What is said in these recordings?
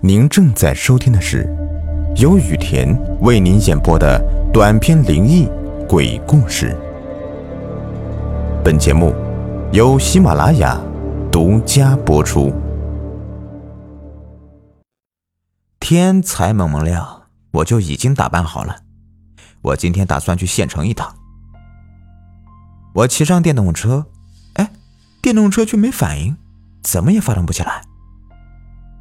您正在收听的是由雨田为您演播的短篇灵异鬼故事。本节目由喜马拉雅独家播出。天才蒙蒙亮，我就已经打扮好了。我今天打算去县城一趟。我骑上电动车，哎，电动车却没反应，怎么也发动不起来。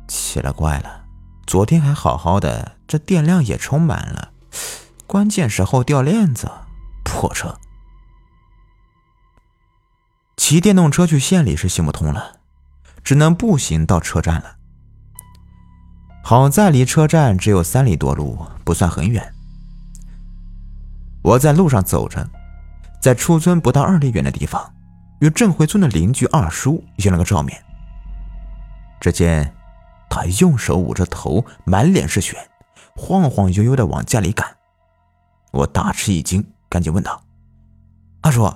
奇了怪了，昨天还好好的，这电量也充满了，关键时候掉链子，破车。骑电动车去县里是行不通了，只能步行到车站了。好在离车站只有三里多路，不算很远。我在路上走着，在出村不到二里远的地方，与镇回村的邻居二叔有了个照面。只见。他用手捂着头，满脸是血，晃晃悠悠的往家里赶。我大吃一惊，赶紧问道：“阿叔，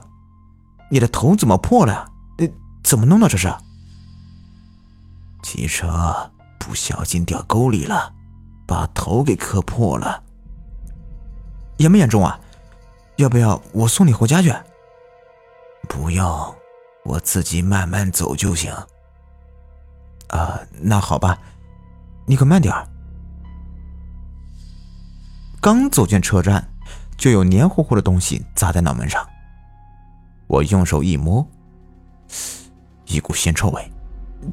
你的头怎么破了呀？你怎么弄的？这是？”骑车不小心掉沟里了，把头给磕破了。严不严重啊？要不要我送你回家去？不用，我自己慢慢走就行。啊，那好吧，你可慢点儿。刚走进车站，就有黏糊糊的东西砸在脑门上。我用手一摸，一股腥臭味，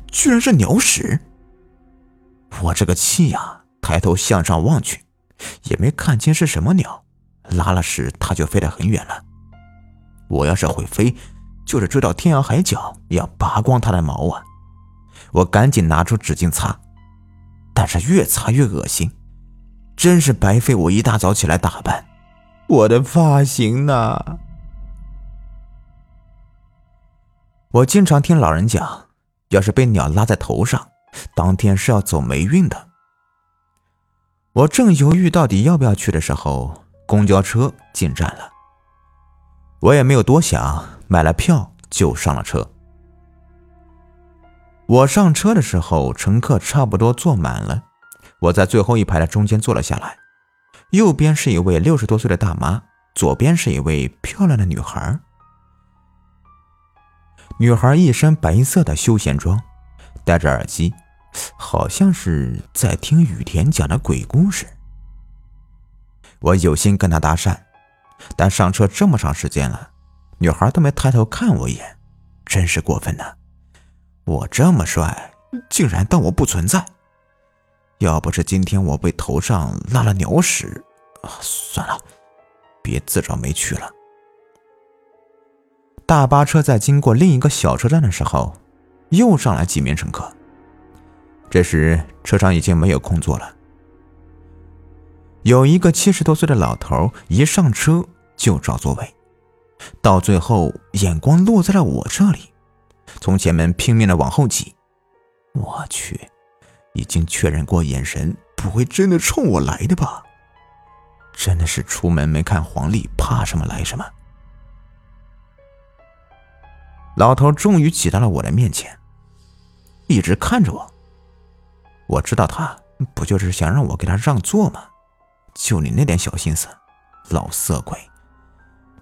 居然是鸟屎！我这个气呀，抬头向上望去，也没看清是什么鸟，拉了屎它就飞得很远了。我要是会飞，就是追到天涯海角，也要拔光它的毛啊！我赶紧拿出纸巾擦，但是越擦越恶心，真是白费我一大早起来打扮。我的发型呢？我经常听老人讲，要是被鸟拉在头上，当天是要走霉运的。我正犹豫到底要不要去的时候，公交车进站了。我也没有多想，买了票就上了车。我上车的时候，乘客差不多坐满了。我在最后一排的中间坐了下来，右边是一位六十多岁的大妈，左边是一位漂亮的女孩。女孩一身白色的休闲装，戴着耳机，好像是在听雨田讲的鬼故事。我有心跟她搭讪，但上车这么长时间了，女孩都没抬头看我一眼，真是过分呢。我这么帅，竟然当我不存在。要不是今天我被头上拉了鸟屎，啊算了，别自找没趣了。大巴车在经过另一个小车站的时候，又上来几名乘客。这时车上已经没有空座了。有一个七十多岁的老头，一上车就找座位，到最后眼光落在了我这里。从前门拼命的往后挤，我去，已经确认过眼神，不会真的冲我来的吧？真的是出门没看黄历，怕什么来什么。老头终于挤到了我的面前，一直看着我。我知道他不就是想让我给他让座吗？就你那点小心思，老色鬼，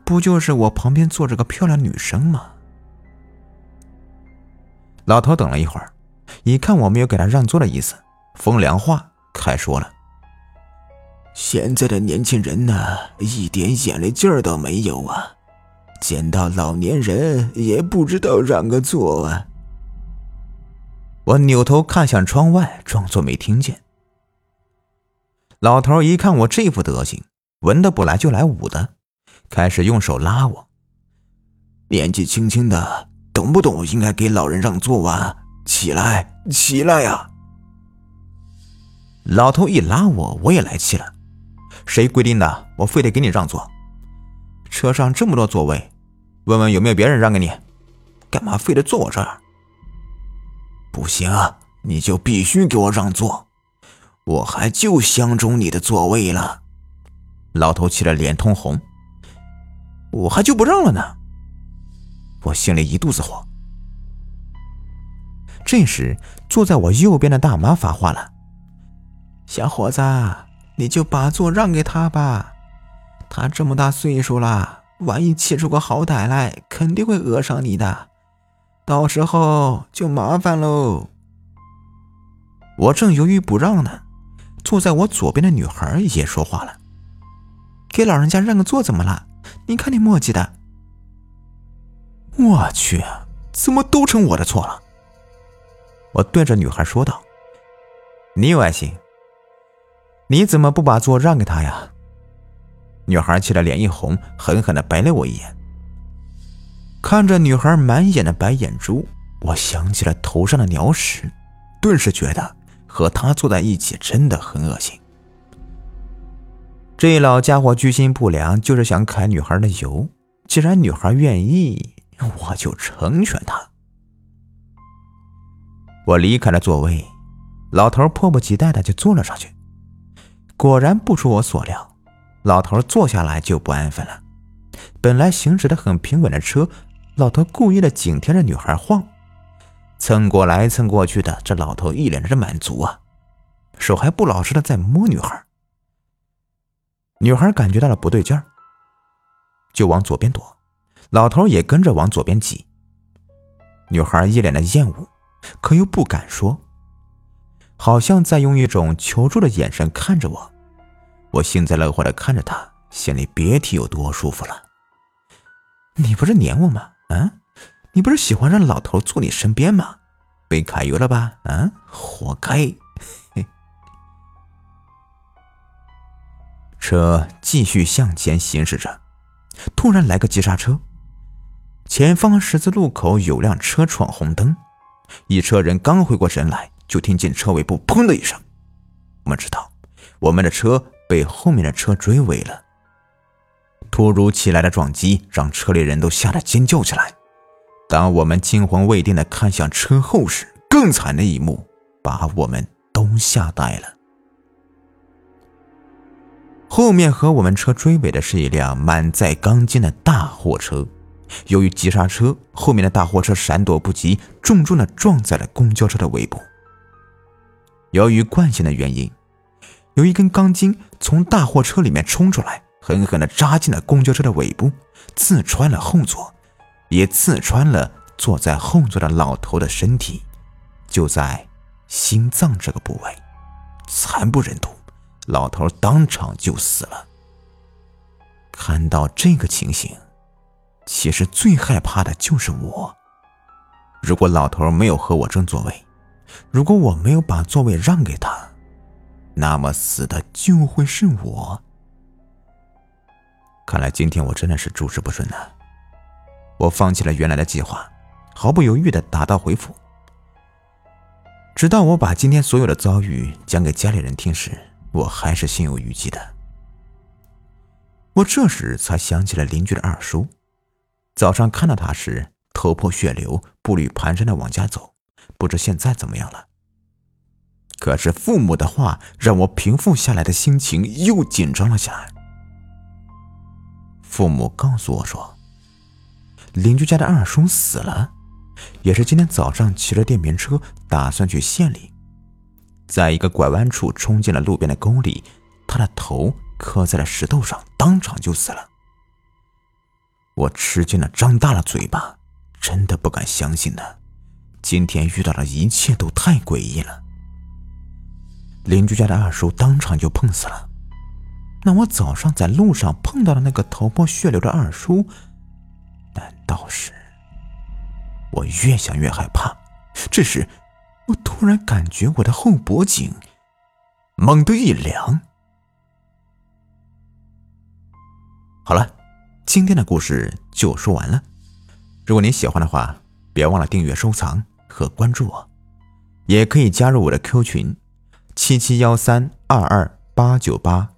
不就是我旁边坐着个漂亮女生吗？老头等了一会儿，一看我没有给他让座的意思，风凉话开说了：“现在的年轻人呢，一点眼力劲儿都没有啊，见到老年人也不知道让个座啊。”我扭头看向窗外，装作没听见。老头一看我这副德行，闻的不来就来武的，开始用手拉我。年纪轻轻的。懂不懂？应该给老人让座啊！起来，起来呀！老头一拉我，我也来气了。谁规定的？我非得给你让座？车上这么多座位，问问有没有别人让给你？干嘛非得坐我这儿？不行，你就必须给我让座！我还就相中你的座位了。老头气得脸通红，我还就不让了呢。我心里一肚子火。这时，坐在我右边的大妈发话了：“小伙子，你就把座让给他吧。他这么大岁数了，万一气出个好歹来，肯定会讹上你的，到时候就麻烦喽。”我正犹豫不让呢，坐在我左边的女孩也说话了：“给老人家让个座怎么了？你看你磨叽的。”我去，怎么都成我的错了？我对着女孩说道：“你有爱心，你怎么不把座让给他呀？”女孩气得脸一红，狠狠的白了我一眼。看着女孩满眼的白眼珠，我想起了头上的鸟屎，顿时觉得。和他坐在一起真的很恶心。这老家伙居心不良，就是想揩女孩的油。既然女孩愿意，我就成全她。我离开了座位，老头迫不及待的就坐了上去。果然不出我所料，老头坐下来就不安分了。本来行驶的很平稳的车，老头故意的紧贴着女孩晃。蹭过来蹭过去的，这老头一脸的满足啊，手还不老实的在摸女孩。女孩感觉到了不对劲儿，就往左边躲，老头也跟着往左边挤。女孩一脸的厌恶，可又不敢说，好像在用一种求助的眼神看着我。我幸灾乐祸的看着她，心里别提有多舒服了。你不是撵我吗？啊？你不是喜欢让老头坐你身边吗？被揩油了吧？啊，活该！车继续向前行驶着，突然来个急刹车。前方十字路口有辆车闯红灯，一车人刚回过神来，就听见车尾部“砰”的一声。我们知道，我们的车被后面的车追尾了。突如其来的撞击让车里人都吓得尖叫起来。当我们惊魂未定的看向车后时，更惨的一幕把我们都吓呆了。后面和我们车追尾的是一辆满载钢筋的大货车，由于急刹车，后面的大货车闪躲不及，重重的撞在了公交车的尾部。由于惯性的原因，有一根钢筋从大货车里面冲出来，狠狠的扎进了公交车的尾部，刺穿了后座。也刺穿了坐在后座的老头的身体，就在心脏这个部位，惨不忍睹，老头当场就死了。看到这个情形，其实最害怕的就是我。如果老头没有和我争座位，如果我没有把座位让给他，那么死的就会是我。看来今天我真的是诸事不顺呐。我放弃了原来的计划，毫不犹豫的打道回府。直到我把今天所有的遭遇讲给家里人听时，我还是心有余悸的。我这时才想起了邻居的二叔，早上看到他时头破血流、步履蹒跚的往家走，不知现在怎么样了。可是父母的话让我平复下来的心情又紧张了起来。父母告诉我说。邻居家的二叔死了，也是今天早上骑着电瓶车打算去县里，在一个拐弯处冲进了路边的沟里，他的头磕在了石头上，当场就死了。我吃惊的张大了嘴巴，真的不敢相信呢，今天遇到的一切都太诡异了。邻居家的二叔当场就碰死了，那我早上在路上碰到的那个头破血流的二叔？难道是？我越想越害怕。这时，我突然感觉我的后脖颈猛地一凉。今天的故事就说完了。如果您喜欢的话，别忘了订阅、收藏和关注我，也可以加入我的 Q 群：七七幺三二二八九八。